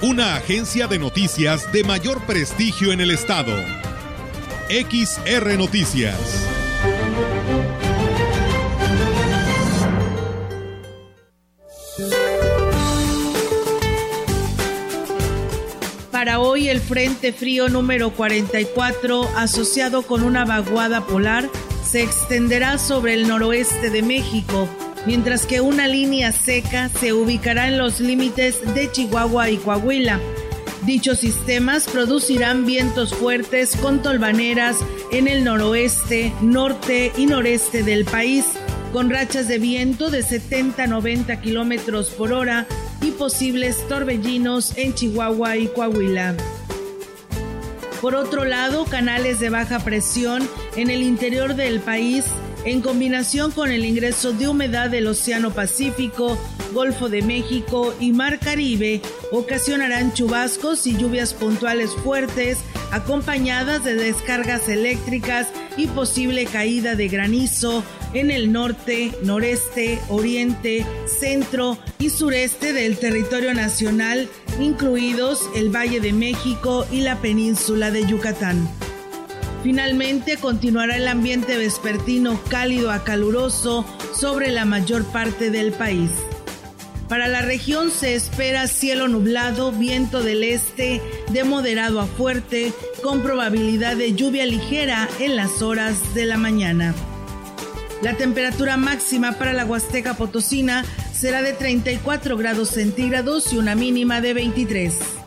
una agencia de noticias de mayor prestigio en el estado. XR Noticias. Para hoy el Frente Frío número 44, asociado con una vaguada polar, se extenderá sobre el noroeste de México mientras que una línea seca se ubicará en los límites de Chihuahua y Coahuila. Dichos sistemas producirán vientos fuertes con tolvaneras en el noroeste, norte y noreste del país, con rachas de viento de 70 a 90 kilómetros por hora y posibles torbellinos en Chihuahua y Coahuila. Por otro lado, canales de baja presión en el interior del país en combinación con el ingreso de humedad del Océano Pacífico, Golfo de México y Mar Caribe, ocasionarán chubascos y lluvias puntuales fuertes, acompañadas de descargas eléctricas y posible caída de granizo en el norte, noreste, oriente, centro y sureste del territorio nacional, incluidos el Valle de México y la península de Yucatán. Finalmente continuará el ambiente vespertino cálido a caluroso sobre la mayor parte del país. Para la región se espera cielo nublado, viento del este de moderado a fuerte, con probabilidad de lluvia ligera en las horas de la mañana. La temperatura máxima para la Huasteca Potosina será de 34 grados centígrados y una mínima de 23.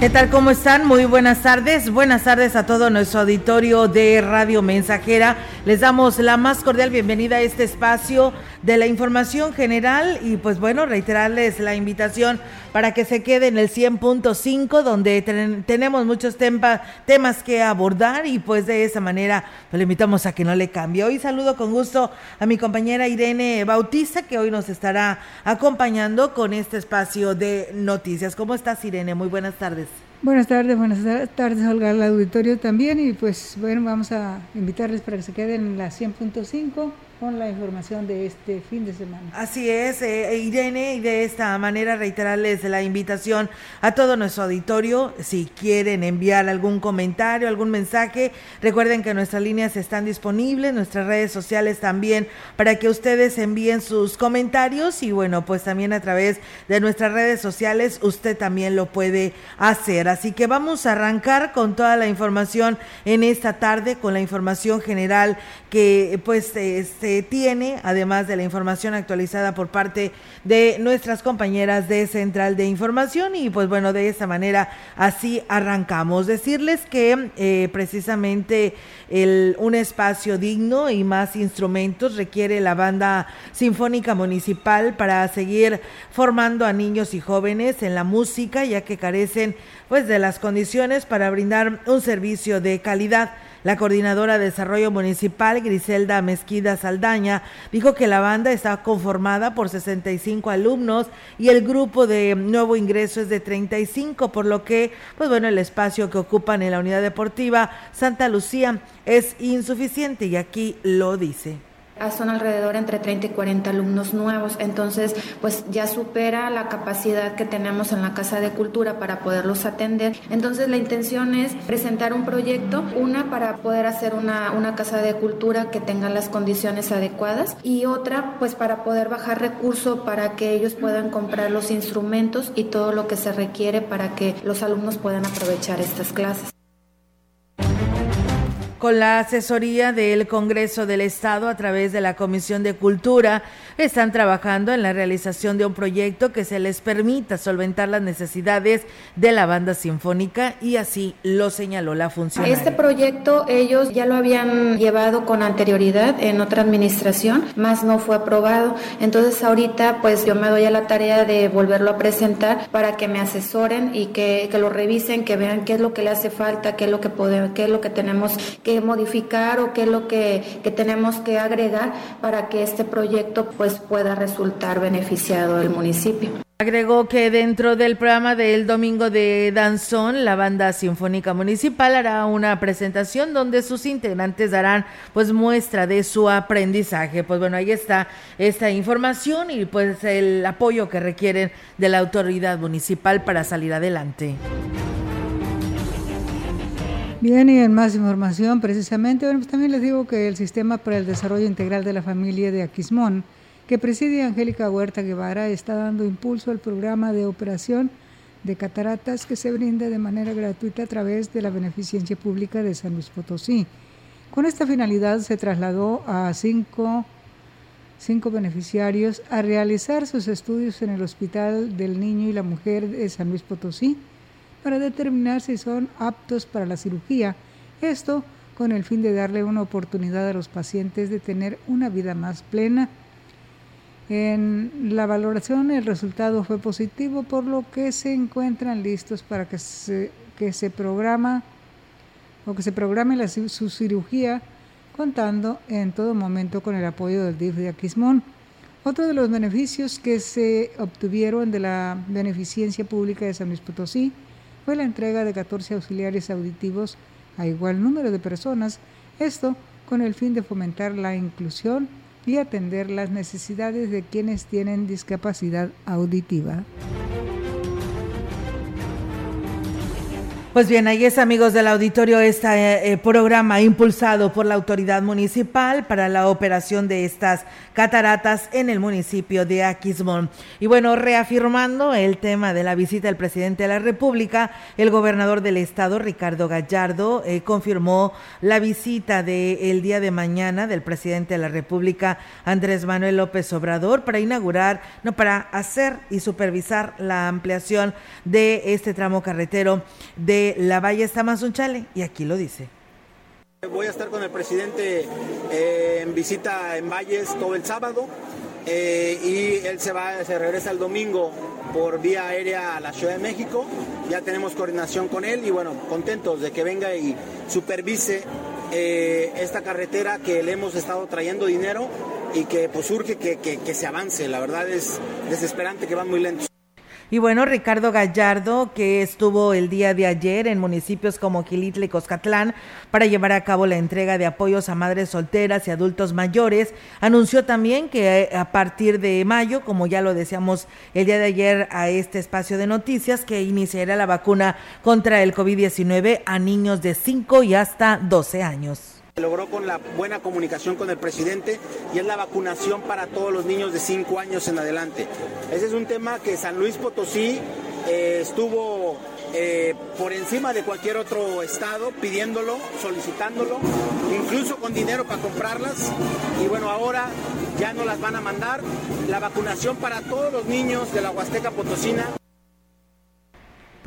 ¿Qué tal? ¿Cómo están? Muy buenas tardes. Buenas tardes a todo nuestro auditorio de Radio Mensajera. Les damos la más cordial bienvenida a este espacio de la información general y pues bueno, reiterarles la invitación para que se quede en el 100.5 donde tenemos muchos temas que abordar y pues de esa manera pues, le invitamos a que no le cambie. Hoy saludo con gusto a mi compañera Irene Bautista que hoy nos estará acompañando con este espacio de noticias. ¿Cómo estás Irene? Muy buenas tardes. Buenas tardes, buenas tardes, Olga, al auditorio también. Y pues bueno, vamos a invitarles para que se queden en la 100.5 con la información de este fin de semana. Así es, eh, Irene, y de esta manera reiterarles la invitación a todo nuestro auditorio. Si quieren enviar algún comentario, algún mensaje, recuerden que nuestras líneas están disponibles, nuestras redes sociales también, para que ustedes envíen sus comentarios y bueno, pues también a través de nuestras redes sociales usted también lo puede hacer. Así que vamos a arrancar con toda la información en esta tarde, con la información general que pues este tiene, además de la información actualizada por parte de nuestras compañeras de Central de Información. Y pues bueno, de esa manera así arrancamos. Decirles que eh, precisamente el, un espacio digno y más instrumentos requiere la banda sinfónica municipal para seguir formando a niños y jóvenes en la música, ya que carecen pues de las condiciones para brindar un servicio de calidad. La coordinadora de desarrollo municipal, Griselda Mezquida Saldaña, dijo que la banda está conformada por 65 alumnos y el grupo de nuevo ingreso es de 35, por lo que, pues bueno, el espacio que ocupan en la unidad deportiva Santa Lucía es insuficiente y aquí lo dice. Son alrededor entre 30 y 40 alumnos nuevos, entonces pues ya supera la capacidad que tenemos en la Casa de Cultura para poderlos atender. Entonces la intención es presentar un proyecto, una para poder hacer una, una Casa de Cultura que tenga las condiciones adecuadas y otra pues para poder bajar recurso para que ellos puedan comprar los instrumentos y todo lo que se requiere para que los alumnos puedan aprovechar estas clases. Con la asesoría del Congreso del Estado a través de la Comisión de Cultura, están trabajando en la realización de un proyecto que se les permita solventar las necesidades de la banda sinfónica y así lo señaló la funcionaria. Este proyecto ellos ya lo habían llevado con anterioridad en otra administración, más no fue aprobado. Entonces ahorita pues yo me doy a la tarea de volverlo a presentar para que me asesoren y que, que lo revisen, que vean qué es lo que le hace falta, qué es lo que podemos, qué es lo que tenemos que modificar o qué es lo que, que tenemos que agregar para que este proyecto pues pueda resultar beneficiado al municipio. Agregó que dentro del programa del domingo de Danzón, la banda sinfónica municipal hará una presentación donde sus integrantes darán pues muestra de su aprendizaje. Pues bueno, ahí está esta información y pues el apoyo que requieren de la autoridad municipal para salir adelante. Bien, y en más información, precisamente, bueno, pues también les digo que el Sistema para el Desarrollo Integral de la Familia de Aquismón, que preside Angélica Huerta Guevara, está dando impulso al programa de operación de cataratas que se brinda de manera gratuita a través de la Beneficencia Pública de San Luis Potosí. Con esta finalidad se trasladó a cinco, cinco beneficiarios a realizar sus estudios en el Hospital del Niño y la Mujer de San Luis Potosí para determinar si son aptos para la cirugía. Esto con el fin de darle una oportunidad a los pacientes de tener una vida más plena. En la valoración el resultado fue positivo, por lo que se encuentran listos para que se, que se programa o que se programe su cirugía contando en todo momento con el apoyo del DIF de Aquismón. Otro de los beneficios que se obtuvieron de la beneficencia pública de San Luis Potosí fue la entrega de 14 auxiliares auditivos a igual número de personas, esto con el fin de fomentar la inclusión y atender las necesidades de quienes tienen discapacidad auditiva. Pues bien, ahí es amigos del auditorio este programa impulsado por la autoridad municipal para la operación de estas cataratas en el municipio de Aquismón. Y bueno, reafirmando el tema de la visita del presidente de la República, el gobernador del estado, Ricardo Gallardo, eh, confirmó la visita del día de mañana del presidente de la República, Andrés Manuel López Obrador, para inaugurar, no, para hacer y supervisar la ampliación de este tramo carretero de la Valle Tamazunchale y aquí lo dice. Voy a estar con el presidente eh, en visita en Valles todo el sábado eh, y él se va, se regresa el domingo por vía aérea a la Ciudad de México. Ya tenemos coordinación con él y bueno, contentos de que venga y supervise eh, esta carretera que le hemos estado trayendo dinero y que pues urge que, que se avance. La verdad es desesperante que van muy lentos. Y bueno, Ricardo Gallardo, que estuvo el día de ayer en municipios como Quilitla y Coscatlán para llevar a cabo la entrega de apoyos a madres solteras y adultos mayores, anunció también que eh, a partir de mayo, como ya lo decíamos el día de ayer a este espacio de noticias, que iniciará la vacuna contra el COVID-19 a niños de 5 y hasta 12 años logró con la buena comunicación con el presidente y es la vacunación para todos los niños de 5 años en adelante. Ese es un tema que San Luis Potosí eh, estuvo eh, por encima de cualquier otro estado pidiéndolo, solicitándolo, incluso con dinero para comprarlas. Y bueno, ahora ya no las van a mandar. La vacunación para todos los niños de la Huasteca Potosina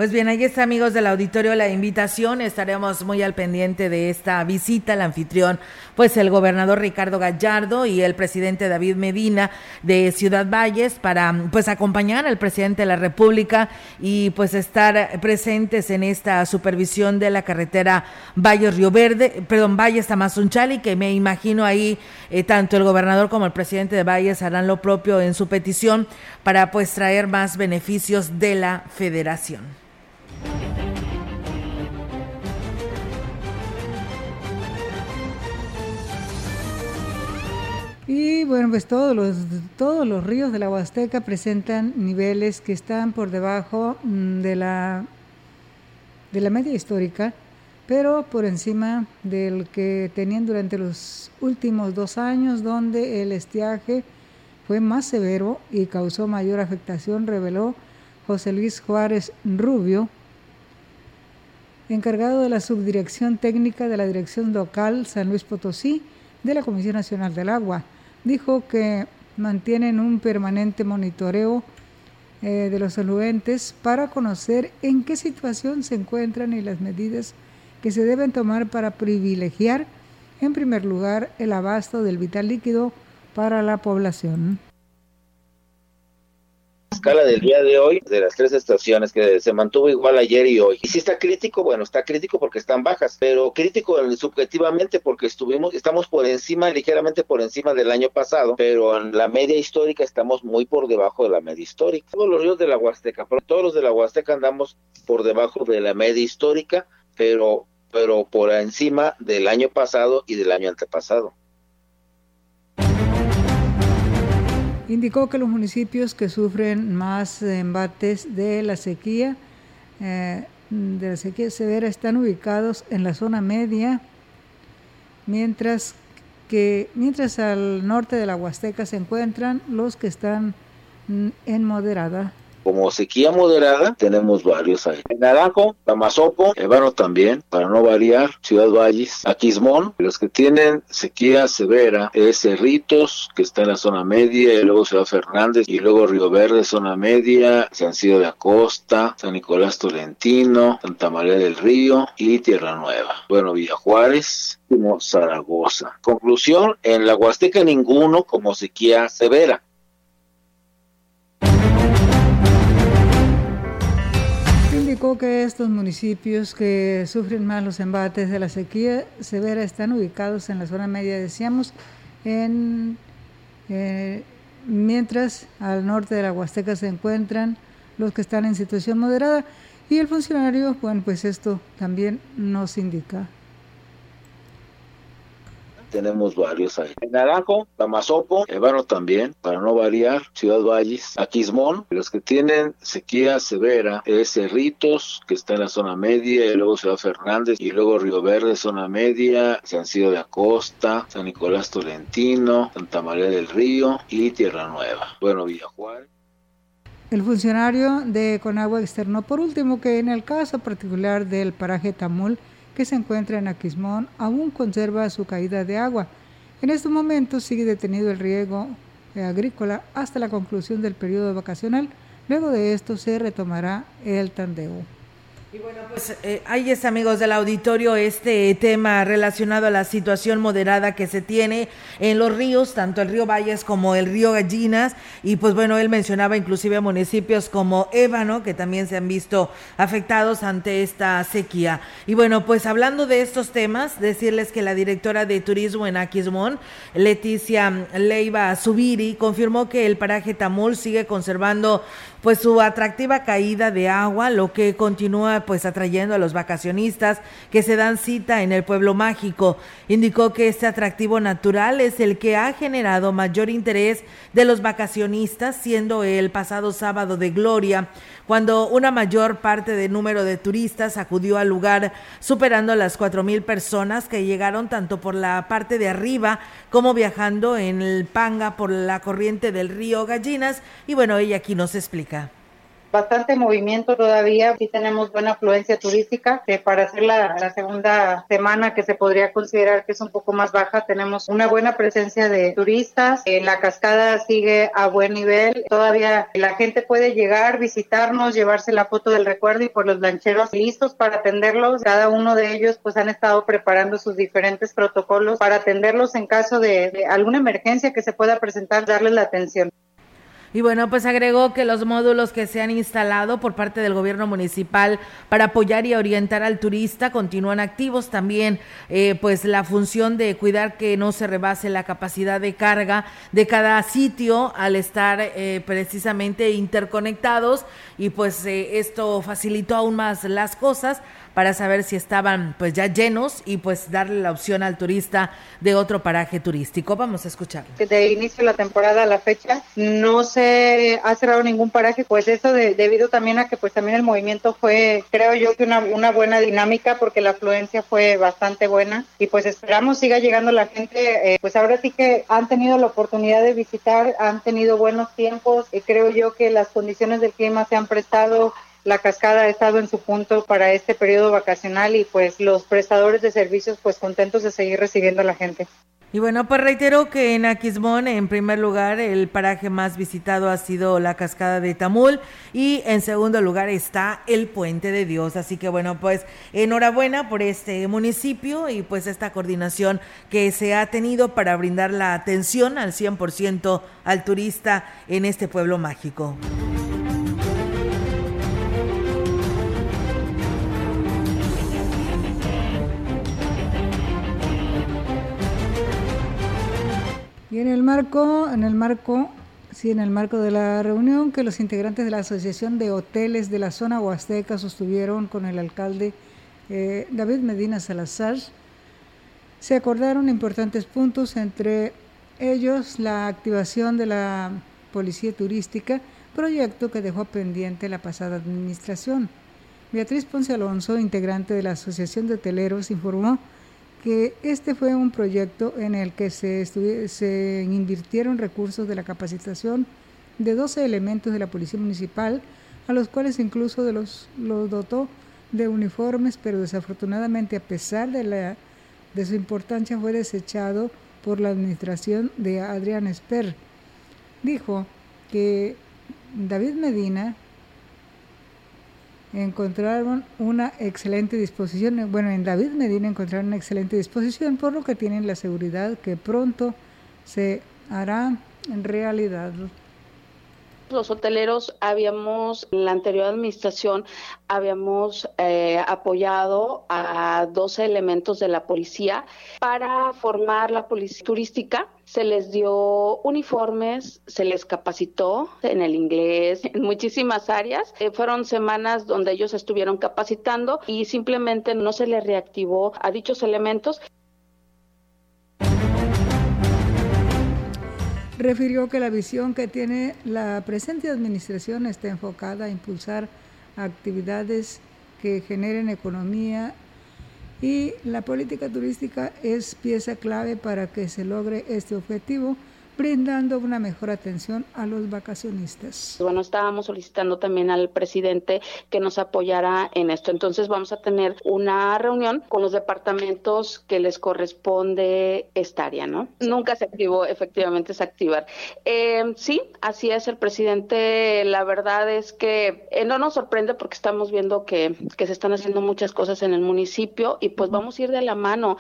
pues bien, ahí está, amigos del auditorio, la invitación. Estaremos muy al pendiente de esta visita al anfitrión, pues el gobernador Ricardo Gallardo y el presidente David Medina de Ciudad Valles para pues acompañar al presidente de la República y pues estar presentes en esta supervisión de la carretera Valles Río Verde, perdón, Valles Tamazunchali, que me imagino ahí eh, tanto el gobernador como el presidente de Valles harán lo propio en su petición para pues traer más beneficios de la federación. Y bueno, pues todos los, todos los ríos de la Huasteca presentan niveles que están por debajo mm, de la, de la media histórica, pero por encima del que tenían durante los últimos dos años, donde el estiaje fue más severo y causó mayor afectación, reveló José Luis Juárez Rubio, encargado de la subdirección técnica de la Dirección Local San Luis Potosí de la Comisión Nacional del Agua. Dijo que mantienen un permanente monitoreo eh, de los solventes para conocer en qué situación se encuentran y las medidas que se deben tomar para privilegiar, en primer lugar, el abasto del vital líquido para la población escala del día de hoy de las tres estaciones que se mantuvo igual ayer y hoy. Y si está crítico, bueno, está crítico porque están bajas, pero crítico subjetivamente porque estuvimos, estamos por encima, ligeramente por encima del año pasado, pero en la media histórica estamos muy por debajo de la media histórica. Todos los ríos de la Huasteca, todos los de la Huasteca andamos por debajo de la media histórica, pero pero por encima del año pasado y del año antepasado. Indicó que los municipios que sufren más embates de la sequía, eh, de la sequía severa, están ubicados en la zona media, mientras que mientras al norte de la Huasteca se encuentran los que están mm, en moderada como sequía moderada, tenemos varios ahí. En Naranjo, Tamazopo, Ébano también, para no variar, Ciudad Valles, Aquismón. Los que tienen sequía severa es Cerritos, que está en la zona media, y luego Ciudad Fernández, y luego Río Verde, zona media, San Ciro de Acosta, San Nicolás Tolentino, Santa María del Río y Tierra Nueva. Bueno, Villa Juárez, Zaragoza. Conclusión, en la Huasteca ninguno como sequía severa. Que estos municipios que sufren más los embates de la sequía severa están ubicados en la zona media, decíamos, en, eh, mientras al norte de la Huasteca se encuentran los que están en situación moderada. Y el funcionario, bueno, pues esto también nos indica tenemos varios ahí. En Naranjo, Tamazopo, Ébano también, para no variar, Ciudad Valles, Aquismón, los que tienen sequía severa es Cerritos, que está en la zona media, y luego Ciudad Fernández, y luego Río Verde, zona media, San Ciro de Acosta, San Nicolás Tolentino, Santa María del Río y Tierra Nueva. Bueno, Villajuárez. El funcionario de Conagua externó por último que en el caso particular del paraje Tamul, que se encuentra en Aquismón aún conserva su caída de agua. En estos momentos sigue detenido el riego agrícola hasta la conclusión del periodo vacacional. Luego de esto se retomará el tandeo. Y bueno, pues eh, está, amigos del auditorio, este tema relacionado a la situación moderada que se tiene en los ríos, tanto el río Valles como el río Gallinas. Y pues bueno, él mencionaba inclusive municipios como Ébano, que también se han visto afectados ante esta sequía. Y bueno, pues hablando de estos temas, decirles que la directora de turismo en Aquismón, Leticia Leiva Subiri, confirmó que el paraje Tamul sigue conservando pues su atractiva caída de agua, lo que continúa pues atrayendo a los vacacionistas que se dan cita en el pueblo mágico. Indicó que este atractivo natural es el que ha generado mayor interés de los vacacionistas, siendo el pasado sábado de gloria cuando una mayor parte del número de turistas acudió al lugar, superando las cuatro mil personas que llegaron tanto por la parte de arriba como viajando en el Panga por la corriente del río Gallinas. Y bueno, ella aquí nos explica bastante movimiento todavía, sí tenemos buena afluencia turística, que para hacer la, segunda semana que se podría considerar que es un poco más baja, tenemos una buena presencia de turistas, eh, la cascada sigue a buen nivel, todavía la gente puede llegar, visitarnos, llevarse la foto del recuerdo y por los lancheros listos para atenderlos, cada uno de ellos pues han estado preparando sus diferentes protocolos para atenderlos en caso de, de alguna emergencia que se pueda presentar, darles la atención. Y bueno, pues agregó que los módulos que se han instalado por parte del gobierno municipal para apoyar y orientar al turista continúan activos. También, eh, pues la función de cuidar que no se rebase la capacidad de carga de cada sitio al estar eh, precisamente interconectados. Y pues eh, esto facilitó aún más las cosas para saber si estaban pues ya llenos y pues darle la opción al turista de otro paraje turístico. Vamos a escuchar. De inicio de la temporada a la fecha no se ha cerrado ningún paraje, pues eso debido también a que pues también el movimiento fue, creo yo que una, una buena dinámica porque la afluencia fue bastante buena y pues esperamos siga llegando la gente, eh, pues ahora sí que han tenido la oportunidad de visitar, han tenido buenos tiempos, y creo yo que las condiciones del clima se han prestado la cascada ha estado en su punto para este periodo vacacional y pues los prestadores de servicios pues contentos de seguir recibiendo a la gente. Y bueno, pues reitero que en Aquismón, en primer lugar, el paraje más visitado ha sido la cascada de Tamul y en segundo lugar está el Puente de Dios. Así que bueno, pues enhorabuena por este municipio y pues esta coordinación que se ha tenido para brindar la atención al 100% al turista en este pueblo mágico. En el marco, en el marco, sí, en el marco de la reunión que los integrantes de la Asociación de Hoteles de la zona Huasteca sostuvieron con el alcalde eh, David Medina Salazar, se acordaron importantes puntos, entre ellos la activación de la Policía Turística, proyecto que dejó pendiente la pasada administración. Beatriz Ponce Alonso, integrante de la Asociación de Hoteleros, informó que este fue un proyecto en el que se, se invirtieron recursos de la capacitación de 12 elementos de la Policía Municipal, a los cuales incluso de los, los dotó de uniformes, pero desafortunadamente a pesar de, la, de su importancia fue desechado por la administración de Adrián Esper. Dijo que David Medina encontraron una excelente disposición. Bueno, en David Medina encontraron una excelente disposición, por lo que tienen la seguridad que pronto se hará en realidad los hoteleros habíamos, en la anterior administración, habíamos eh, apoyado a 12 elementos de la policía para formar la policía turística. Se les dio uniformes, se les capacitó en el inglés, en muchísimas áreas. Eh, fueron semanas donde ellos estuvieron capacitando y simplemente no se les reactivó a dichos elementos. Refirió que la visión que tiene la presente administración está enfocada a impulsar actividades que generen economía y la política turística es pieza clave para que se logre este objetivo brindando una mejor atención a los vacacionistas. Bueno, estábamos solicitando también al presidente que nos apoyara en esto. Entonces vamos a tener una reunión con los departamentos que les corresponde esta área, ¿no? Nunca se activó, efectivamente es activar. Eh, sí, así es el presidente. La verdad es que eh, no nos sorprende porque estamos viendo que, que se están haciendo muchas cosas en el municipio y pues vamos a ir de la mano.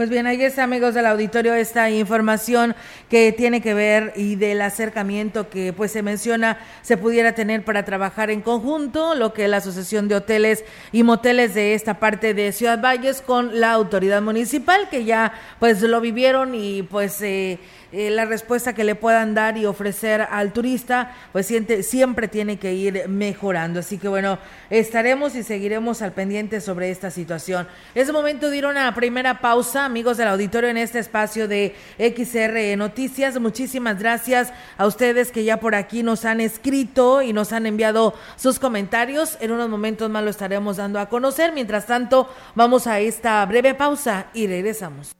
Pues bien, ahí está, amigos del auditorio, esta información que tiene que ver y del acercamiento que pues se menciona se pudiera tener para trabajar en conjunto, lo que la Asociación de Hoteles y Moteles de esta parte de Ciudad Valles con la autoridad municipal, que ya pues lo vivieron y pues... Eh, eh, la respuesta que le puedan dar y ofrecer al turista, pues siente, siempre tiene que ir mejorando. Así que bueno, estaremos y seguiremos al pendiente sobre esta situación. Es momento de ir a una primera pausa, amigos del auditorio, en este espacio de XR Noticias. Muchísimas gracias a ustedes que ya por aquí nos han escrito y nos han enviado sus comentarios. En unos momentos más lo estaremos dando a conocer. Mientras tanto, vamos a esta breve pausa y regresamos.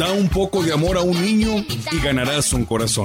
Da un poco de amor a un niño y ganarás un corazón.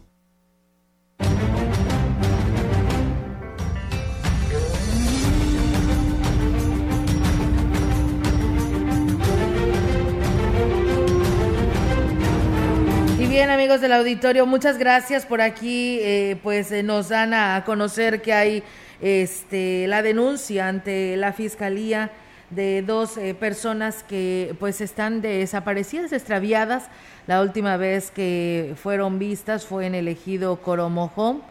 Bien, amigos del auditorio, muchas gracias por aquí. Eh, pues eh, nos dan a conocer que hay este, la denuncia ante la fiscalía de dos eh, personas que pues están desaparecidas, extraviadas. La última vez que fueron vistas fue en el ejido Coromojón,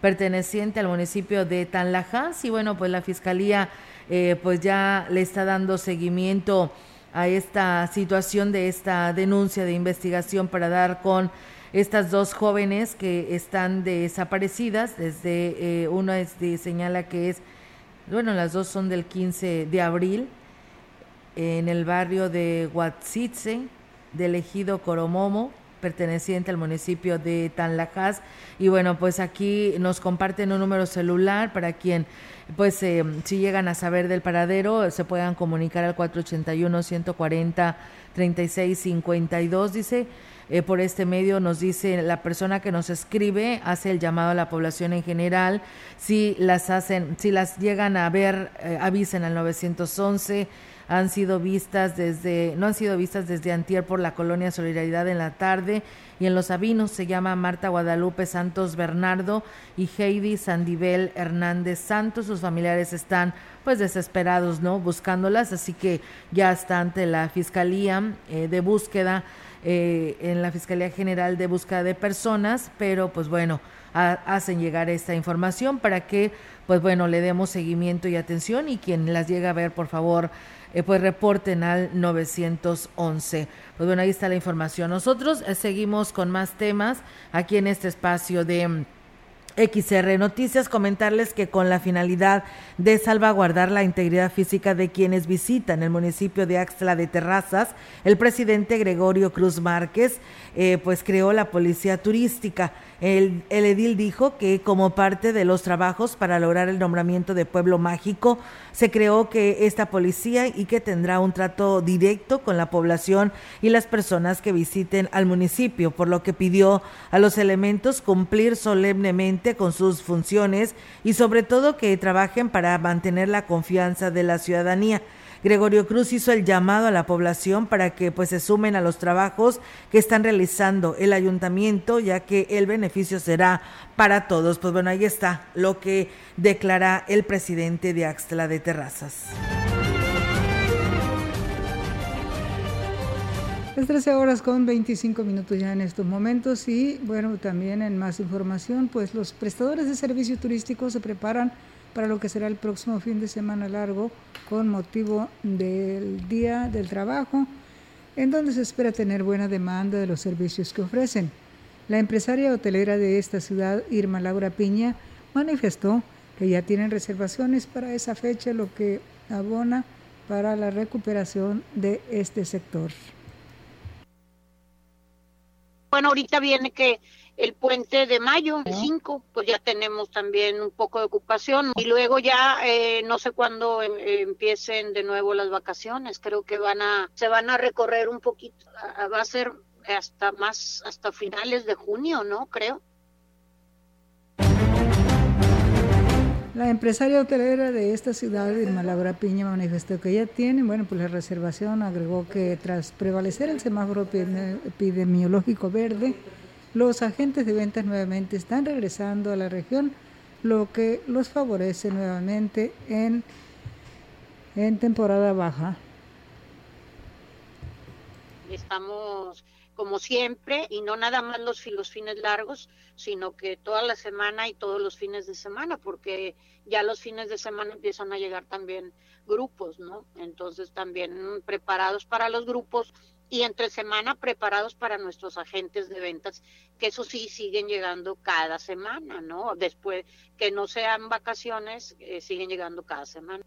perteneciente al municipio de Tanlajas. Y bueno, pues la fiscalía pues ya le está dando seguimiento a esta situación de esta denuncia de investigación para dar con estas dos jóvenes que están desaparecidas. Desde eh, una es señala que es, bueno, las dos son del 15 de abril en el barrio de Huatzitze, del ejido Coromomo, perteneciente al municipio de Tanlajas. Y bueno, pues aquí nos comparten un número celular para quien pues eh, si llegan a saber del paradero, se puedan comunicar al 481-140-3652, dice. Eh, por este medio nos dice la persona que nos escribe, hace el llamado a la población en general, si las hacen, si las llegan a ver, eh, avisen al 911 han sido vistas desde, no han sido vistas desde antier por la colonia Solidaridad en la tarde y en Los Sabinos se llama Marta Guadalupe Santos Bernardo y Heidi Sandivel Hernández Santos. Sus familiares están pues desesperados, ¿no? Buscándolas, así que ya está ante la Fiscalía eh, de Búsqueda, eh, en la Fiscalía General de Búsqueda de Personas, pero pues bueno, hacen llegar esta información para que pues bueno, le demos seguimiento y atención y quien las llega a ver, por favor, eh, pues reporten al 911. Pues bueno, ahí está la información. Nosotros eh, seguimos con más temas aquí en este espacio de mm, XR Noticias, comentarles que con la finalidad de salvaguardar la integridad física de quienes visitan el municipio de Axtla de Terrazas, el presidente Gregorio Cruz Márquez eh, pues creó la policía turística. El, el, edil dijo que como parte de los trabajos para lograr el nombramiento de pueblo mágico, se creó que esta policía y que tendrá un trato directo con la población y las personas que visiten al municipio, por lo que pidió a los elementos cumplir solemnemente con sus funciones y sobre todo que trabajen para mantener la confianza de la ciudadanía. Gregorio Cruz hizo el llamado a la población para que pues se sumen a los trabajos que están realizando el ayuntamiento, ya que el beneficio será para todos. Pues bueno, ahí está lo que declara el presidente de Axtla de Terrazas. Es 13 horas con 25 minutos ya en estos momentos y bueno, también en más información, pues los prestadores de servicio turístico se preparan para lo que será el próximo fin de semana largo con motivo del Día del Trabajo, en donde se espera tener buena demanda de los servicios que ofrecen. La empresaria hotelera de esta ciudad, Irma Laura Piña, manifestó que ya tienen reservaciones para esa fecha, lo que abona para la recuperación de este sector. Bueno, ahorita viene que el puente de mayo, el 5, pues ya tenemos también un poco de ocupación. Y luego ya eh, no sé cuándo em, empiecen de nuevo las vacaciones, creo que van a, se van a recorrer un poquito, va a ser hasta más, hasta finales de junio, ¿no? Creo. La empresaria hotelera de esta ciudad, Irma Laura Piña, manifestó que ya tienen, bueno, pues la reservación agregó que tras prevalecer el semáforo epidemiológico verde, los agentes de ventas nuevamente están regresando a la región, lo que los favorece nuevamente en, en temporada baja. Estamos como siempre, y no nada más los, los fines largos, sino que toda la semana y todos los fines de semana, porque ya los fines de semana empiezan a llegar también grupos, ¿no? Entonces también preparados para los grupos y entre semana preparados para nuestros agentes de ventas, que eso sí siguen llegando cada semana, ¿no? Después que no sean vacaciones, eh, siguen llegando cada semana.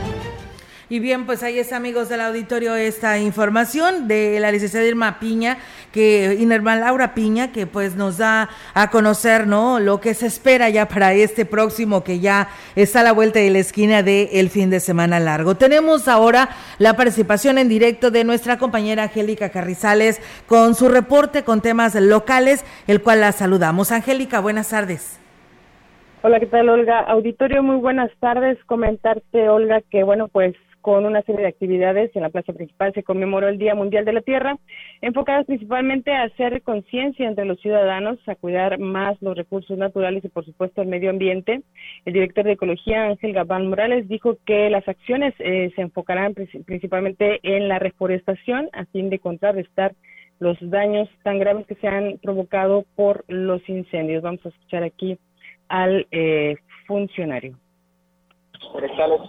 Y bien, pues ahí está, amigos del auditorio, esta información de la licenciada Irma Piña, que Irma Laura Piña, que pues nos da a conocer, ¿no? Lo que se espera ya para este próximo, que ya está a la vuelta de la esquina del el fin de semana largo. Tenemos ahora la participación en directo de nuestra compañera Angélica Carrizales con su reporte con temas locales, el cual la saludamos. Angélica, buenas tardes. Hola, ¿qué tal, Olga? Auditorio, muy buenas tardes. Comentarte, Olga, que bueno, pues con una serie de actividades en la plaza principal se conmemoró el Día Mundial de la Tierra, enfocadas principalmente a hacer conciencia entre los ciudadanos, a cuidar más los recursos naturales y, por supuesto, el medio ambiente. El director de Ecología, Ángel Gabán Morales, dijo que las acciones eh, se enfocarán principalmente en la reforestación a fin de contrarrestar los daños tan graves que se han provocado por los incendios. Vamos a escuchar aquí al eh, funcionario. Forestales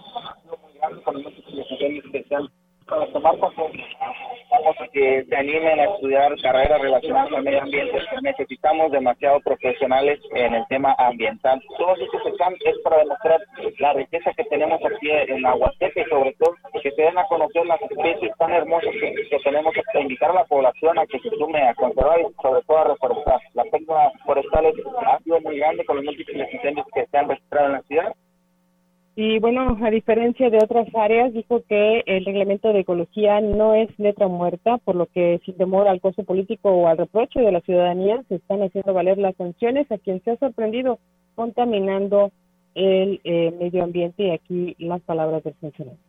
grandes con muchos especial para tomar Vamos a que se animen a estudiar carreras relacionadas al medio ambiente. Necesitamos demasiado profesionales en el tema ambiental. Todos estos están es para demostrar la riqueza que tenemos aquí en la Huasteca y sobre todo que se den a conocer las especies tan hermosas que, tenemos que invitar a la población a que se sume a conservar y sobre todo a reforestar. La pérdida forestal ha sido muy grande con los múltiples incendios que se han registrado en la ciudad y bueno, a diferencia de otras áreas, dijo que el reglamento de ecología no es letra muerta, por lo que sin temor al costo político o al reproche de la ciudadanía, se están haciendo valer las sanciones a quien se ha sorprendido contaminando el eh, medio ambiente. Y aquí las palabras del funcionario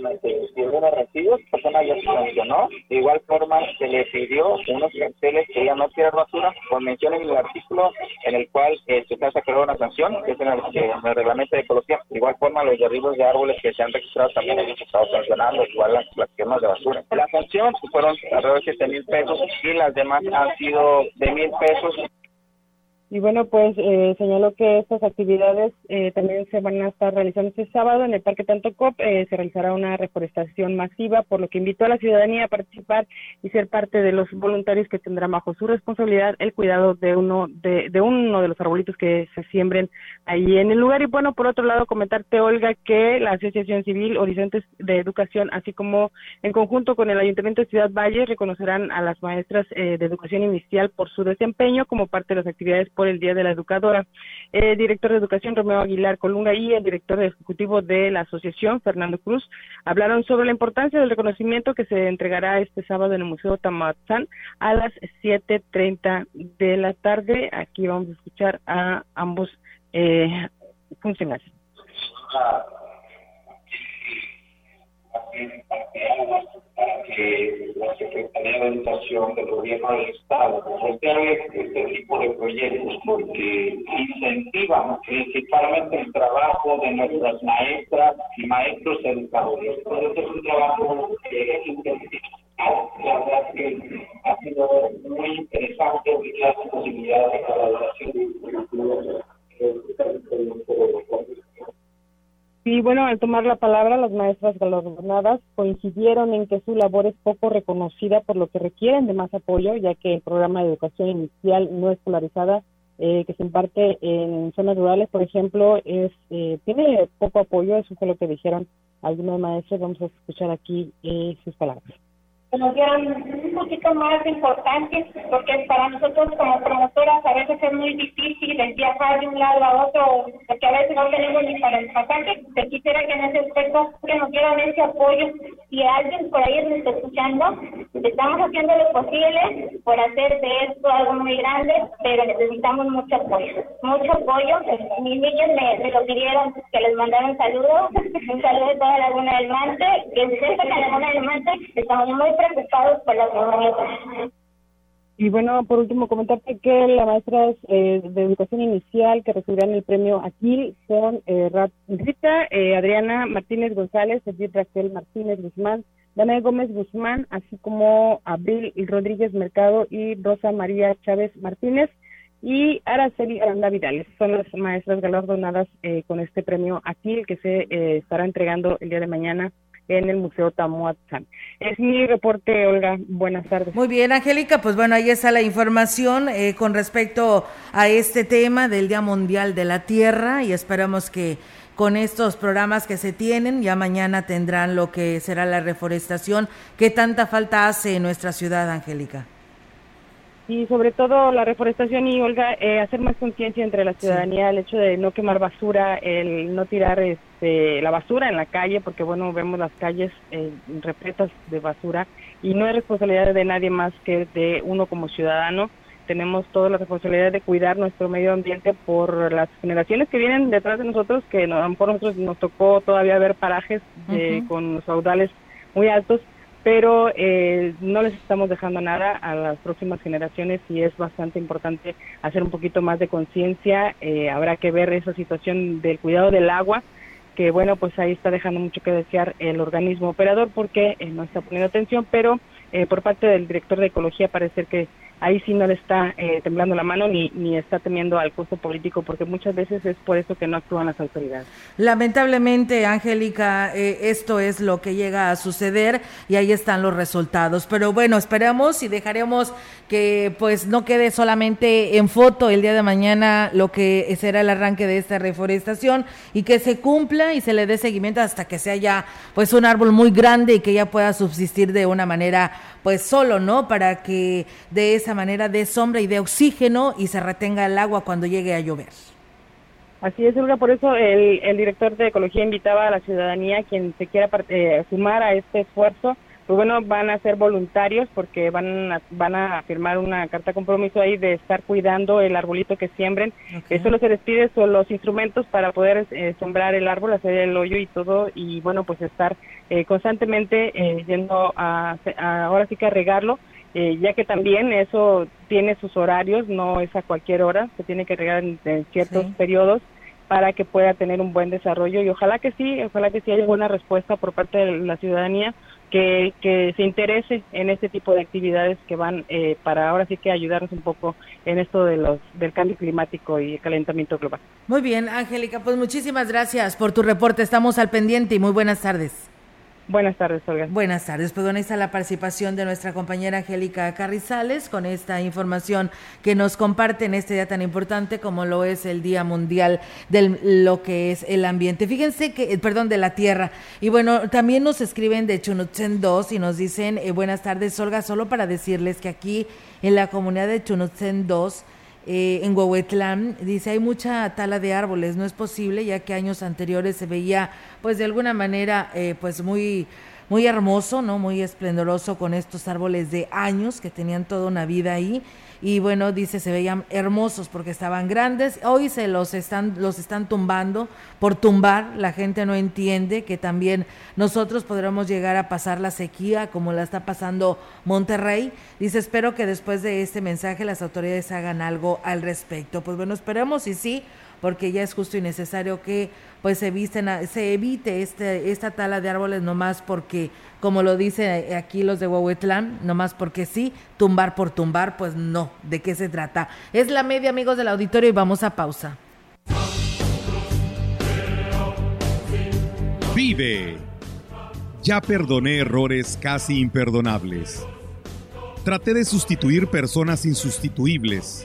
de algunos residuos, persona ya se sancionó. De igual forma, se le pidió unos carteles que ya no tirar basura, con mención en el artículo en el cual eh, se está sacando una sanción, que es en el, reglamento de ecología. De igual forma, los derribos de árboles que se han registrado también han estado sancionando, igual las, las quemas de basura. La sanción fueron alrededor de 7 mil pesos y las demás han sido de mil pesos y bueno, pues eh, señaló que estas actividades eh, también se van a estar realizando este sábado en el Parque Tantocop. Eh, se realizará una reforestación masiva, por lo que invitó a la ciudadanía a participar y ser parte de los voluntarios que tendrán bajo su responsabilidad el cuidado de uno de, de uno de los arbolitos que se siembren ahí en el lugar. Y bueno, por otro lado, comentarte, Olga, que la Asociación Civil Horizontes de Educación, así como en conjunto con el Ayuntamiento de Ciudad Valle, reconocerán a las maestras de educación inicial por su desempeño como parte de las actividades por el Día de la Educadora. El director de Educación, Romeo Aguilar Colunga, y el director ejecutivo de la asociación, Fernando Cruz, hablaron sobre la importancia del reconocimiento que se entregará este sábado en el Museo Tamatzán a las 7.30 de la tarde. Aquí vamos a escuchar a ambos eh, funcionarios que la Secretaría de Educación del Gobierno del Estado voltee este tipo de proyectos porque incentivan principalmente el trabajo de nuestras maestras y maestros educadores. Entonces es un trabajo que es la verdad que ha sido muy interesante las posibilidades de colaboración y bueno, al tomar la palabra, las maestras galardonadas coincidieron en que su labor es poco reconocida, por lo que requieren de más apoyo, ya que el programa de educación inicial no escolarizada eh, que se imparte en zonas rurales, por ejemplo, es eh, tiene poco apoyo. Eso fue lo que dijeron algunos maestros. Vamos a escuchar aquí eh, sus palabras que nos dieran un poquito más importante, porque para nosotros como promotoras a veces es muy difícil el viajar de un lado a otro, porque a veces no tenemos ni para el pasaje. Te quisiera que en ese aspecto que nos dieran ese apoyo. Si alguien por ahí nos está escuchando, estamos haciendo lo posible por hacer de esto algo muy grande, pero necesitamos mucho apoyo. Mucho apoyo. Mis niños me, me lo pidieron que les mandaran saludos. Un saludo de toda Laguna del Mante. Que que Laguna del Mante estamos muy preocupados Y bueno, por último, comentarte que las maestras eh, de educación inicial que recibirán el premio aquí son eh, Rita eh, Adriana Martínez González, Edith Raquel Martínez Guzmán, Dana Gómez Guzmán, así como Abril Rodríguez Mercado y Rosa María Chávez Martínez y Araceli Aranda Vidal. Son las maestras galardonadas eh, con este premio aquí, que se eh, estará entregando el día de mañana en el Museo Tamuatzán. Es mi reporte, Olga. Buenas tardes. Muy bien, Angélica. Pues bueno, ahí está la información eh, con respecto a este tema del Día Mundial de la Tierra y esperamos que con estos programas que se tienen, ya mañana tendrán lo que será la reforestación. ¿Qué tanta falta hace en nuestra ciudad, Angélica? Y sobre todo la reforestación y Olga eh, hacer más conciencia entre la ciudadanía el hecho de no quemar basura el no tirar este la basura en la calle porque bueno vemos las calles eh, repletas de basura y no es responsabilidad de nadie más que de uno como ciudadano. Tenemos toda la responsabilidad de cuidar nuestro medio ambiente por las generaciones que vienen detrás de nosotros, que lo mejor nosotros nos tocó todavía ver parajes eh, con los caudales muy altos, pero eh, no les estamos dejando nada a las próximas generaciones y es bastante importante hacer un poquito más de conciencia. Eh, habrá que ver esa situación del cuidado del agua, que bueno, pues ahí está dejando mucho que desear el organismo operador porque no está poniendo atención, pero por parte del director de ecología parece que ahí sí no le está eh, temblando la mano ni, ni está temiendo al costo político, porque muchas veces es por eso que no actúan las autoridades. Lamentablemente, Angélica, eh, esto es lo que llega a suceder y ahí están los resultados. Pero bueno, esperamos y dejaremos que pues no quede solamente en foto el día de mañana lo que será el arranque de esta reforestación y que se cumpla y se le dé seguimiento hasta que sea ya pues un árbol muy grande y que ya pueda subsistir de una manera pues solo, ¿no? Para que de esa manera dé sombra y dé oxígeno y se retenga el agua cuando llegue a llover. Así es, Olga, por eso el, el director de Ecología invitaba a la ciudadanía, quien se quiera eh, sumar a este esfuerzo, pues bueno, van a ser voluntarios porque van a, van a firmar una carta de compromiso ahí de estar cuidando el arbolito que siembren. Okay. Solo se les pide son los instrumentos para poder eh, sembrar el árbol, hacer el hoyo y todo, y bueno, pues estar eh, constantemente eh, yendo a, a, ahora sí que a regarlo. Eh, ya que también eso tiene sus horarios, no es a cualquier hora, se tiene que regar en, en ciertos sí. periodos para que pueda tener un buen desarrollo y ojalá que sí, ojalá que sí haya buena respuesta por parte de la ciudadanía que, que se interese en este tipo de actividades que van eh, para ahora sí que ayudarnos un poco en esto de los del cambio climático y el calentamiento global. Muy bien, Angélica, pues muchísimas gracias por tu reporte, estamos al pendiente y muy buenas tardes. Buenas tardes, Olga. Buenas tardes. Pues bueno, está la participación de nuestra compañera Angélica Carrizales con esta información que nos comparte en este día tan importante como lo es el Día Mundial de lo que es el ambiente. Fíjense que, eh, perdón, de la tierra. Y bueno, también nos escriben de Chunutzen 2 y nos dicen, eh, buenas tardes, Olga, solo para decirles que aquí en la comunidad de Chunutzen 2 eh, en Huehuetlán, dice, hay mucha tala de árboles, no es posible, ya que años anteriores se veía, pues de alguna manera, eh, pues muy, muy hermoso, ¿no? Muy esplendoroso con estos árboles de años que tenían toda una vida ahí y bueno, dice, se veían hermosos porque estaban grandes, hoy se los están, los están tumbando por tumbar, la gente no entiende que también nosotros podremos llegar a pasar la sequía como la está pasando Monterrey, dice, espero que después de este mensaje las autoridades hagan algo al respecto, pues bueno, esperemos y sí, porque ya es justo y necesario que pues se, evite este, esta tala de árboles nomás porque, como lo dice aquí los de Huehuetlán, nomás porque sí, tumbar por tumbar, pues no, ¿de qué se trata? Es la media, amigos del auditorio, y vamos a pausa. Vive. Ya perdoné errores casi imperdonables. Traté de sustituir personas insustituibles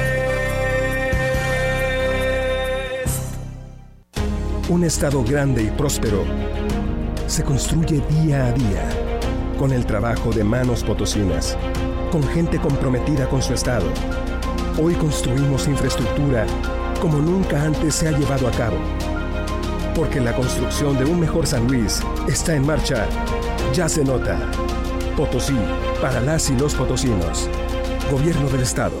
Un Estado grande y próspero se construye día a día con el trabajo de manos potosinas, con gente comprometida con su Estado. Hoy construimos infraestructura como nunca antes se ha llevado a cabo. Porque la construcción de un mejor San Luis está en marcha. Ya se nota. Potosí, para las y los potosinos. Gobierno del Estado.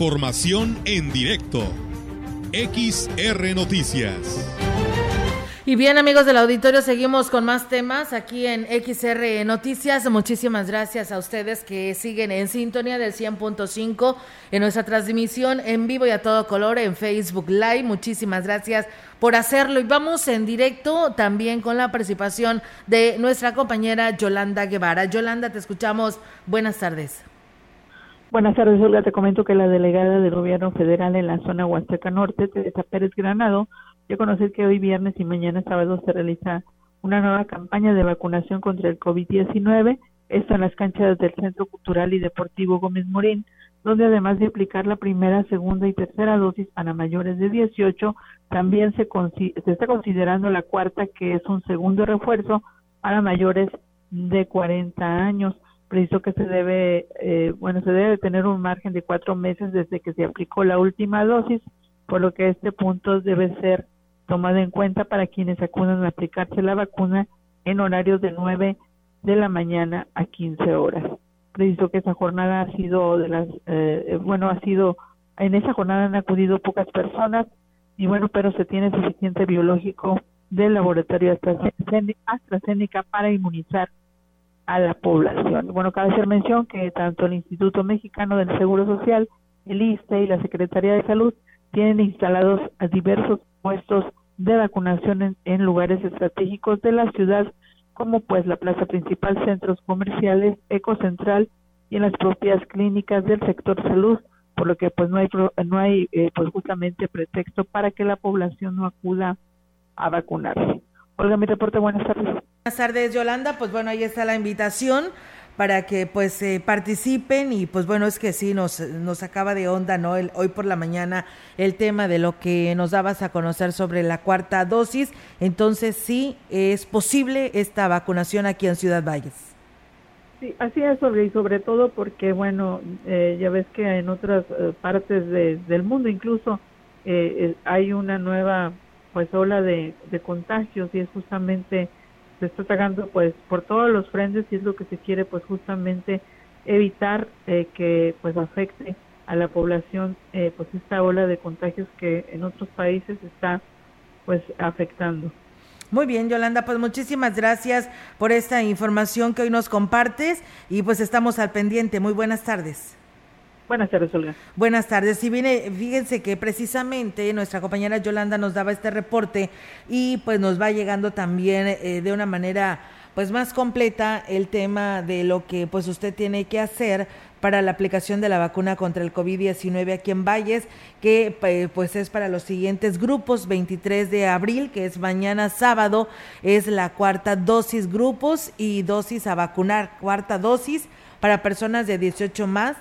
Información en directo. XR Noticias. Y bien amigos del auditorio, seguimos con más temas aquí en XR Noticias. Muchísimas gracias a ustedes que siguen en sintonía del 100.5 en nuestra transmisión en vivo y a todo color en Facebook Live. Muchísimas gracias por hacerlo. Y vamos en directo también con la participación de nuestra compañera Yolanda Guevara. Yolanda, te escuchamos. Buenas tardes. Buenas tardes, Olga. Te comento que la delegada del gobierno federal en la zona Huasteca Norte, Teresa Pérez Granado, dio a conocer que hoy viernes y mañana sábado se realiza una nueva campaña de vacunación contra el COVID-19, esto en las canchas del Centro Cultural y Deportivo Gómez Morín, donde además de aplicar la primera, segunda y tercera dosis para mayores de 18, también se, se está considerando la cuarta, que es un segundo refuerzo para mayores de 40 años preciso que se debe, eh, bueno, se debe tener un margen de cuatro meses desde que se aplicó la última dosis, por lo que este punto debe ser tomado en cuenta para quienes acudan a aplicarse la vacuna en horarios de 9 de la mañana a 15 horas. Preciso que esa jornada ha sido de las, eh, bueno, ha sido, en esa jornada han acudido pocas personas y bueno, pero se tiene suficiente biológico del laboratorio AstraZeneca para inmunizar a la población. Bueno, cabe hacer mención que tanto el Instituto Mexicano del Seguro Social, el ISTE y la Secretaría de Salud tienen instalados a diversos puestos de vacunación en, lugares estratégicos de la ciudad, como pues la plaza principal, centros comerciales, Ecocentral y en las propias clínicas del sector salud, por lo que pues no hay no hay eh, pues justamente pretexto para que la población no acuda a vacunarse. Olga, mi reporte, buenas tardes. Buenas tardes, Yolanda. Pues bueno, ahí está la invitación para que pues eh, participen y pues bueno, es que sí, nos, nos acaba de onda, ¿no? El, hoy por la mañana el tema de lo que nos dabas a conocer sobre la cuarta dosis. Entonces sí, es posible esta vacunación aquí en Ciudad Valles. Sí, así es, sobre, y sobre todo porque, bueno, eh, ya ves que en otras eh, partes del mundo incluso hay una nueva pues ola de contagios y es justamente se está atacando pues por todos los frentes y es lo que se quiere pues justamente evitar eh, que pues afecte a la población eh, pues esta ola de contagios que en otros países está pues afectando. Muy bien, Yolanda, pues muchísimas gracias por esta información que hoy nos compartes y pues estamos al pendiente. Muy buenas tardes. Buenas tardes, Olga. Buenas tardes. Y viene, fíjense que precisamente nuestra compañera Yolanda nos daba este reporte y pues nos va llegando también eh, de una manera pues más completa el tema de lo que pues usted tiene que hacer para la aplicación de la vacuna contra el COVID-19 aquí en Valles, que pues es para los siguientes grupos, 23 de abril, que es mañana sábado, es la cuarta dosis grupos y dosis a vacunar, cuarta dosis para personas de 18 más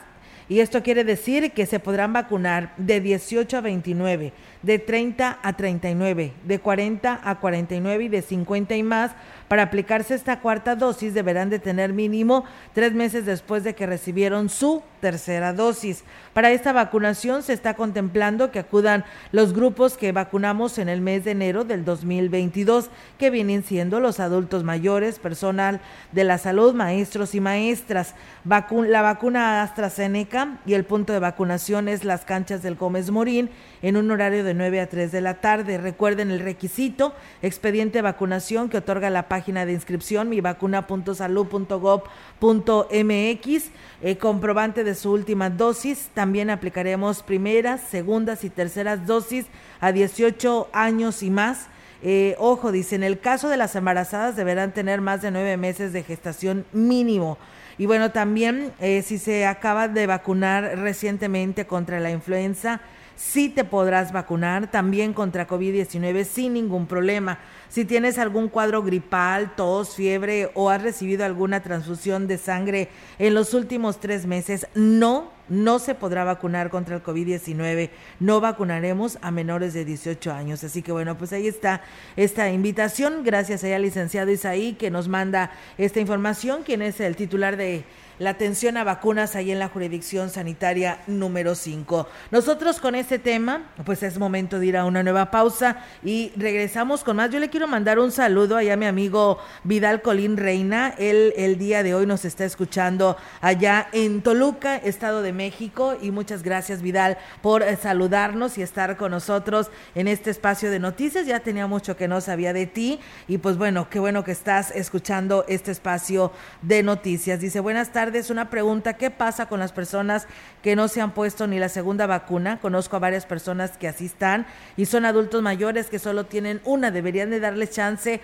y esto quiere decir que se podrán vacunar de 18 a 29, de 30 a 39, de 40 a 49 y de 50 y más. Para aplicarse esta cuarta dosis deberán de tener mínimo tres meses después de que recibieron su tercera dosis. Para esta vacunación se está contemplando que acudan los grupos que vacunamos en el mes de enero del 2022, que vienen siendo los adultos mayores, personal de la salud, maestros y maestras. la vacuna AstraZeneca y el punto de vacunación es las canchas del Gómez Morín en un horario de 9 a 3 de la tarde. Recuerden el requisito, expediente de vacunación que otorga la página de inscripción mivacuna.salud.gov.mx, eh, comprobante de su última dosis. También aplicaremos primeras, segundas y terceras dosis a 18 años y más. Eh, ojo, dice, en el caso de las embarazadas deberán tener más de nueve meses de gestación mínimo. Y bueno, también eh, si se acaba de vacunar recientemente contra la influenza, sí te podrás vacunar también contra COVID-19 sin ningún problema. Si tienes algún cuadro gripal, tos, fiebre o has recibido alguna transfusión de sangre en los últimos tres meses, no, no se podrá vacunar contra el COVID-19. No vacunaremos a menores de 18 años. Así que bueno, pues ahí está esta invitación. Gracias al licenciado Isaí que nos manda esta información, quien es el titular de la atención a vacunas ahí en la jurisdicción sanitaria número 5. Nosotros con este tema, pues es momento de ir a una nueva pausa y regresamos con más. Yo le quiero mandar un saludo allá a mi amigo Vidal Colín Reina. Él el día de hoy nos está escuchando allá en Toluca, Estado de México. Y muchas gracias, Vidal, por eh, saludarnos y estar con nosotros en este espacio de noticias. Ya tenía mucho que no sabía de ti. Y pues bueno, qué bueno que estás escuchando este espacio de noticias. Dice, buenas tardes es Una pregunta, ¿qué pasa con las personas que no se han puesto ni la segunda vacuna? Conozco a varias personas que así están y son adultos mayores que solo tienen una. Deberían de darle chance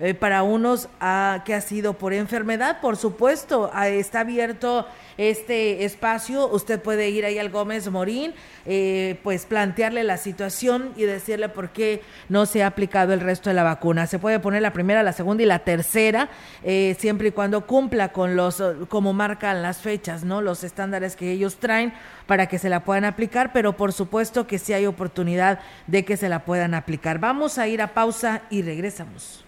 eh, para unos a, que ha sido por enfermedad, por supuesto, está abierto este espacio, usted puede ir ahí al Gómez Morín, eh, pues plantearle la situación y decirle por qué no se ha aplicado el resto de la vacuna. Se puede poner la primera, la segunda y la tercera, eh, siempre y cuando cumpla con los, como marcan las fechas, ¿no? Los estándares que ellos traen para que se la puedan aplicar, pero por supuesto que sí hay oportunidad de que se la puedan aplicar. Vamos a ir a pausa y regresamos.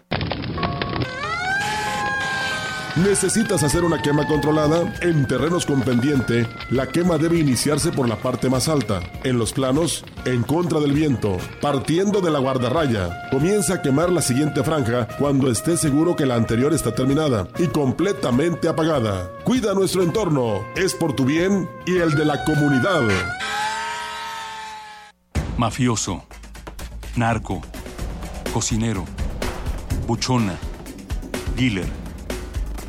¿Necesitas hacer una quema controlada? En terrenos con pendiente, la quema debe iniciarse por la parte más alta. En los planos, en contra del viento, partiendo de la guardarraya. Comienza a quemar la siguiente franja cuando esté seguro que la anterior está terminada y completamente apagada. Cuida nuestro entorno, es por tu bien y el de la comunidad. Mafioso, narco, cocinero, buchona, dealer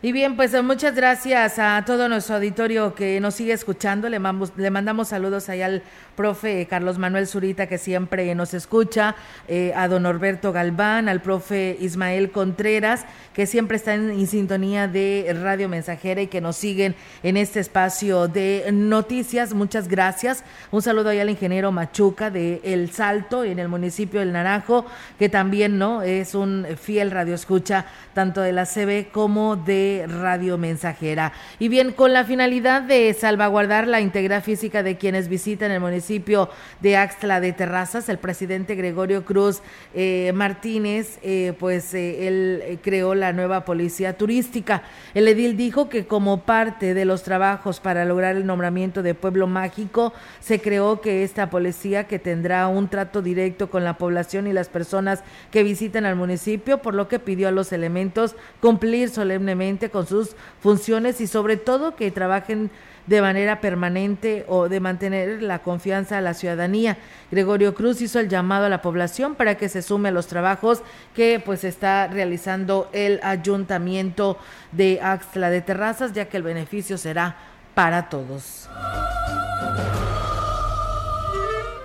Y bien, pues muchas gracias a todo nuestro auditorio que nos sigue escuchando. Le, le mandamos saludos ahí al profe Carlos Manuel Zurita, que siempre nos escucha, eh, a don Norberto Galván, al profe Ismael Contreras, que siempre está en, sintonía de Radio Mensajera y que nos siguen en este espacio de noticias. Muchas gracias. Un saludo ahí al ingeniero Machuca de El Salto, en el municipio del Naranjo, que también no es un fiel radio escucha, tanto de la CB como de Radio Mensajera. Y bien, con la finalidad de salvaguardar la integridad física de quienes visitan el municipio, de Axtla de Terrazas, el presidente Gregorio Cruz eh, Martínez, eh, pues eh, él creó la nueva policía turística. El edil dijo que como parte de los trabajos para lograr el nombramiento de pueblo mágico, se creó que esta policía que tendrá un trato directo con la población y las personas que visitan al municipio, por lo que pidió a los elementos cumplir solemnemente con sus funciones y sobre todo que trabajen de manera permanente o de mantener la confianza a la ciudadanía. Gregorio Cruz hizo el llamado a la población para que se sume a los trabajos que pues está realizando el ayuntamiento de Axtla de Terrazas, ya que el beneficio será para todos.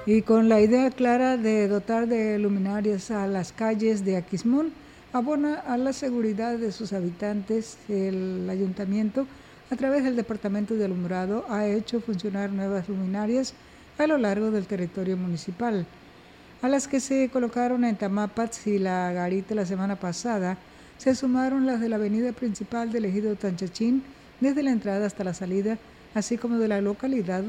Y con la idea clara de dotar de luminarias a las calles de Aquismón, abona a la seguridad de sus habitantes el ayuntamiento a través del Departamento de Alumbrado ha hecho funcionar nuevas luminarias a lo largo del territorio municipal, a las que se colocaron en Tamapats y La Garita la semana pasada, se sumaron las de la avenida principal del ejido Tanchachín, desde la entrada hasta la salida, así como de la localidad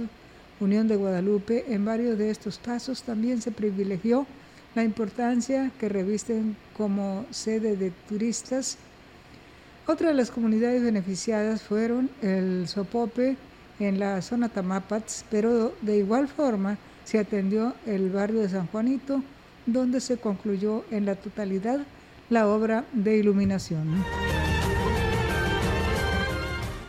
Unión de Guadalupe. En varios de estos casos también se privilegió la importancia que revisten como sede de turistas otra de las comunidades beneficiadas fueron el Sopope en la zona Tamapats, pero de igual forma se atendió el barrio de San Juanito, donde se concluyó en la totalidad la obra de iluminación.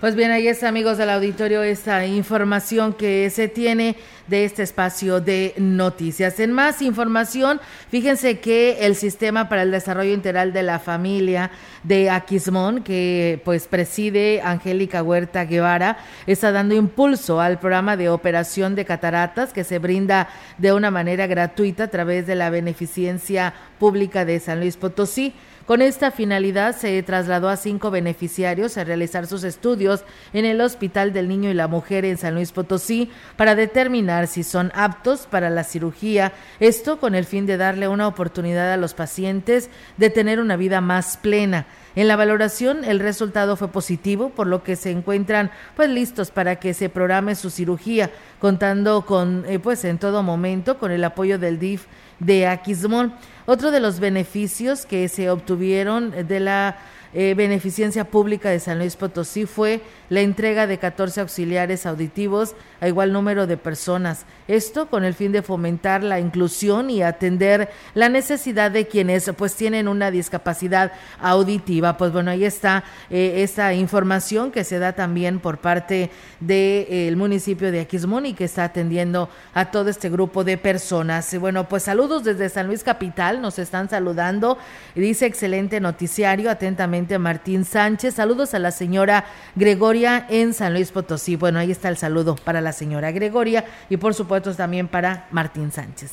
Pues bien, ahí está, amigos del auditorio, esta información que se tiene de este espacio de noticias. En más información, fíjense que el Sistema para el Desarrollo Integral de la Familia de Aquismón, que pues preside Angélica Huerta Guevara, está dando impulso al programa de operación de cataratas que se brinda de una manera gratuita a través de la beneficencia pública de San Luis Potosí. Con esta finalidad se trasladó a cinco beneficiarios a realizar sus estudios en el Hospital del Niño y la Mujer en San Luis Potosí para determinar si son aptos para la cirugía, esto con el fin de darle una oportunidad a los pacientes de tener una vida más plena. En la valoración el resultado fue positivo, por lo que se encuentran pues listos para que se programe su cirugía, contando con eh, pues en todo momento con el apoyo del DIF de Aquismón. Otro de los beneficios que se obtuvieron de la eh, beneficencia pública de San Luis Potosí fue la entrega de 14 auxiliares auditivos a igual número de personas. Esto con el fin de fomentar la inclusión y atender la necesidad de quienes pues tienen una discapacidad auditiva. Pues bueno, ahí está eh, esta información que se da también por parte del eh, municipio de Aquismón y que está atendiendo a todo este grupo de personas. Bueno, pues saludos desde San Luis Capital, nos están saludando. Dice excelente noticiario, atentamente Martín Sánchez. Saludos a la señora Gregoria en San Luis Potosí. Bueno, ahí está el saludo para la señora Gregoria y por supuesto también para Martín Sánchez.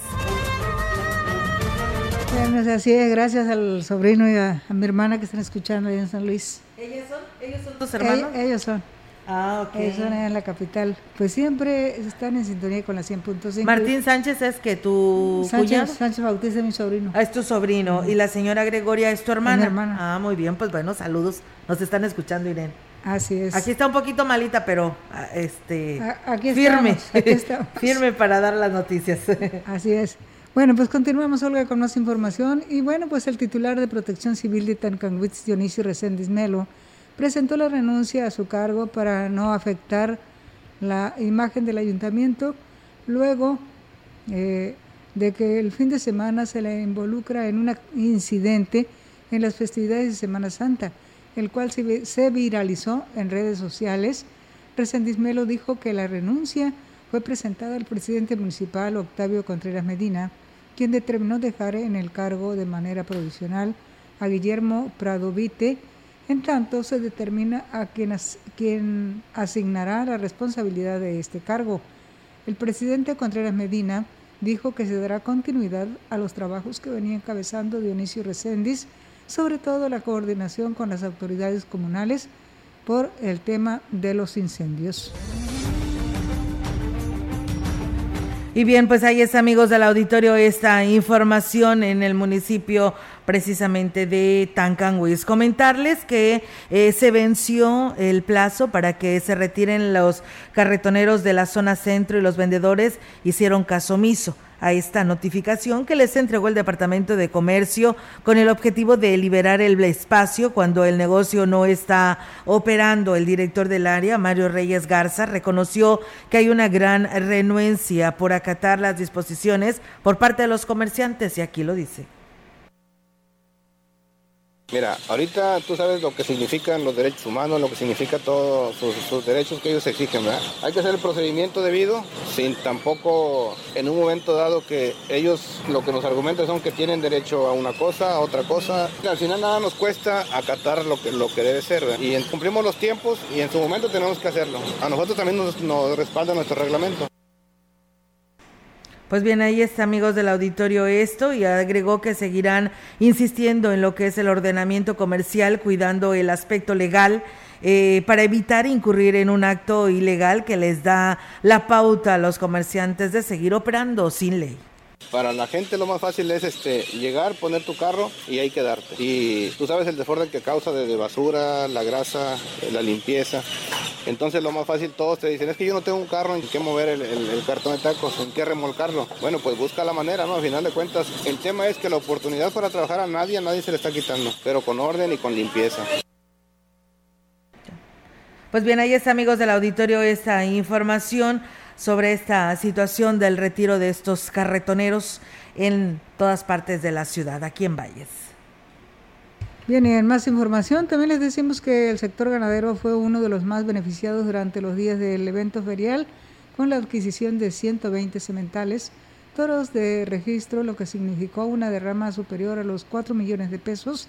Bueno, así es, gracias al sobrino y a, mi hermana que están escuchando ahí en San Luis. ¿Ellos son? ¿Ellos son tus hermanos? ellos son. Ah, ok. Ellos son en la capital. Pues siempre están en sintonía con la 100.5. Martín Sánchez es que tu Sánchez, Sánchez Bautista es mi sobrino. Ah, es tu sobrino. ¿Y la señora Gregoria es tu hermana? mi hermana. Ah, muy bien. Pues bueno, saludos. Nos están escuchando, Irene. Así es. Aquí está un poquito malita, pero ah, este aquí firme. aquí estamos. firme para dar las noticias. Así es. Bueno, pues continuamos, Olga, con más información. Y bueno, pues el titular de Protección Civil de Tancanwitz, Dionisio Reséndiz Melo, presentó la renuncia a su cargo para no afectar la imagen del ayuntamiento luego eh, de que el fin de semana se le involucra en un incidente en las festividades de Semana Santa, el cual se, viralizó en redes sociales. Resendiz Melo dijo que la renuncia fue presentada al presidente municipal Octavio Contreras Medina, quien determinó dejar en el cargo de manera provisional a Guillermo Pradovite, en tanto, se determina a quien, asignará la responsabilidad de este cargo. El presidente Contreras Medina dijo que se dará continuidad a los trabajos que venía encabezando Dionisio Recendis, sobre todo la coordinación con las autoridades comunales por el tema de los incendios. Y bien, pues ahí está, amigos del auditorio, esta información en el municipio precisamente de Tancanhuis. Comentarles que eh, se venció el plazo para que se retiren los carretoneros de la zona centro y los vendedores hicieron caso omiso a esta notificación que les entregó el Departamento de Comercio con el objetivo de liberar el espacio cuando el negocio no está operando. El director del área, Mario Reyes Garza, reconoció que hay una gran renuencia por acatar las disposiciones por parte de los comerciantes y aquí lo dice Mira, ahorita tú sabes lo que significan los derechos humanos, lo que significa todos sus, derechos que ellos exigen, ¿verdad? Hay que hacer el procedimiento debido sin tampoco en un momento dado que ellos lo que nos argumentan son que tienen derecho a una cosa, a otra cosa. Al final nada nos cuesta acatar lo que, lo que debe ser, ¿verdad? Y cumplimos los tiempos y en su momento tenemos que hacerlo. A nosotros también nos, nos respalda nuestro reglamento. Pues bien, ahí está, amigos del auditorio, esto y agregó que seguirán insistiendo en lo que es el ordenamiento comercial, cuidando el aspecto legal. Eh, para evitar incurrir en un acto ilegal que les da la pauta a los comerciantes de seguir operando sin ley. Para la gente lo más fácil es este llegar, poner tu carro y ahí quedarte. Y tú sabes el desorden que causa desde basura, la grasa, la limpieza. Entonces lo más fácil todos te dicen es que yo no tengo un carro en qué mover el, cartón de tacos, en qué remolcarlo. Bueno, pues busca la manera, ¿no? Al final de cuentas, el tema es que la oportunidad para trabajar a nadie, a nadie se le está quitando, pero con orden y con limpieza. Pues bien, ahí está, amigos del auditorio, esta información sobre esta situación del retiro de estos carretoneros en todas partes de la ciudad, aquí en Valles. Bien, y en más información también les decimos que el sector ganadero fue uno de los más beneficiados durante los días del evento ferial con la adquisición de 120 sementales, toros de registro, lo que significó una derrama superior a los 4 millones de pesos.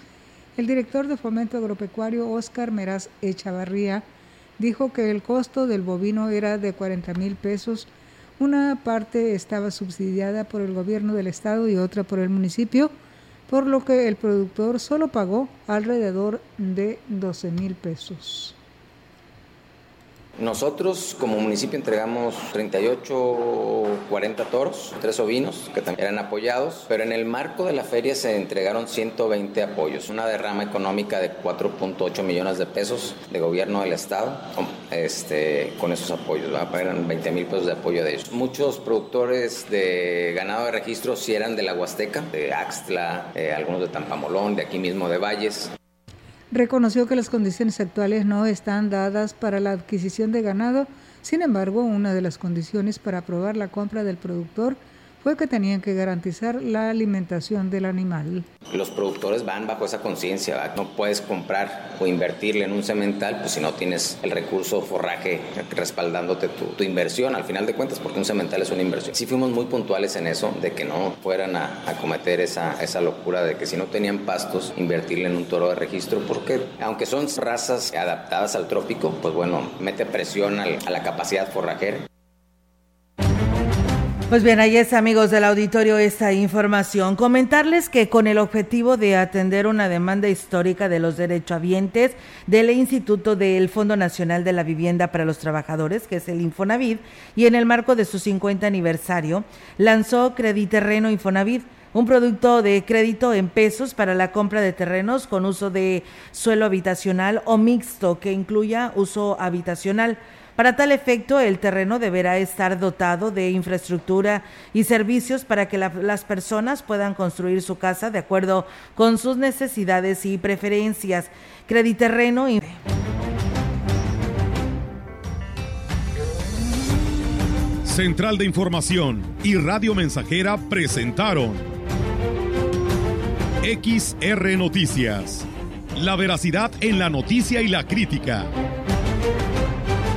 El director de Fomento Agropecuario, Óscar Meraz Echavarría, dijo que el costo del bovino era de 40 mil pesos. Una parte estaba subsidiada por el gobierno del estado y otra por el municipio, por lo que el productor solo pagó alrededor de 12 mil pesos. Nosotros como municipio entregamos 38, 40 toros, tres ovinos que también eran apoyados, pero en el marco de la feria se entregaron 120 apoyos, una derrama económica de 4.8 millones de pesos de gobierno del estado este, con esos apoyos, eran 20 mil pesos de apoyo de ellos. Muchos productores de ganado de registro sí eran de la Huasteca, de Axtla, eh, algunos de Tampamolón, de aquí mismo de Valles reconoció que las condiciones actuales no están dadas para la adquisición de ganado, sin embargo, una de las condiciones para aprobar la compra del productor fue que tenían que garantizar la alimentación del animal. Los productores van bajo esa conciencia, no puedes comprar o invertirle en un cemental pues si no tienes el recurso forraje respaldándote tu, inversión, al final de cuentas, porque un cemental es una inversión. Sí fuimos muy puntuales en eso, de que no fueran a, cometer esa, esa locura de que si no tenían pastos, invertirle en un toro de registro, porque aunque son razas adaptadas al trópico, pues bueno, mete presión a la capacidad forrajera. Pues bien, ahí es amigos del auditorio esta información. Comentarles que con el objetivo de atender una demanda histórica de los derechohabientes del Instituto del Fondo Nacional de la Vivienda para los Trabajadores, que es el Infonavit, y en el marco de su 50 aniversario, lanzó Crediterreno Infonavit un producto de crédito en pesos para la compra de terrenos con uso de suelo habitacional o mixto que incluya uso habitacional. Para tal efecto, el terreno deberá estar dotado de infraestructura y servicios para que las personas puedan construir su casa de acuerdo con sus necesidades y preferencias. Crediterreno y Central de Información y Radio Mensajera presentaron XR Noticias. La veracidad en la noticia y la crítica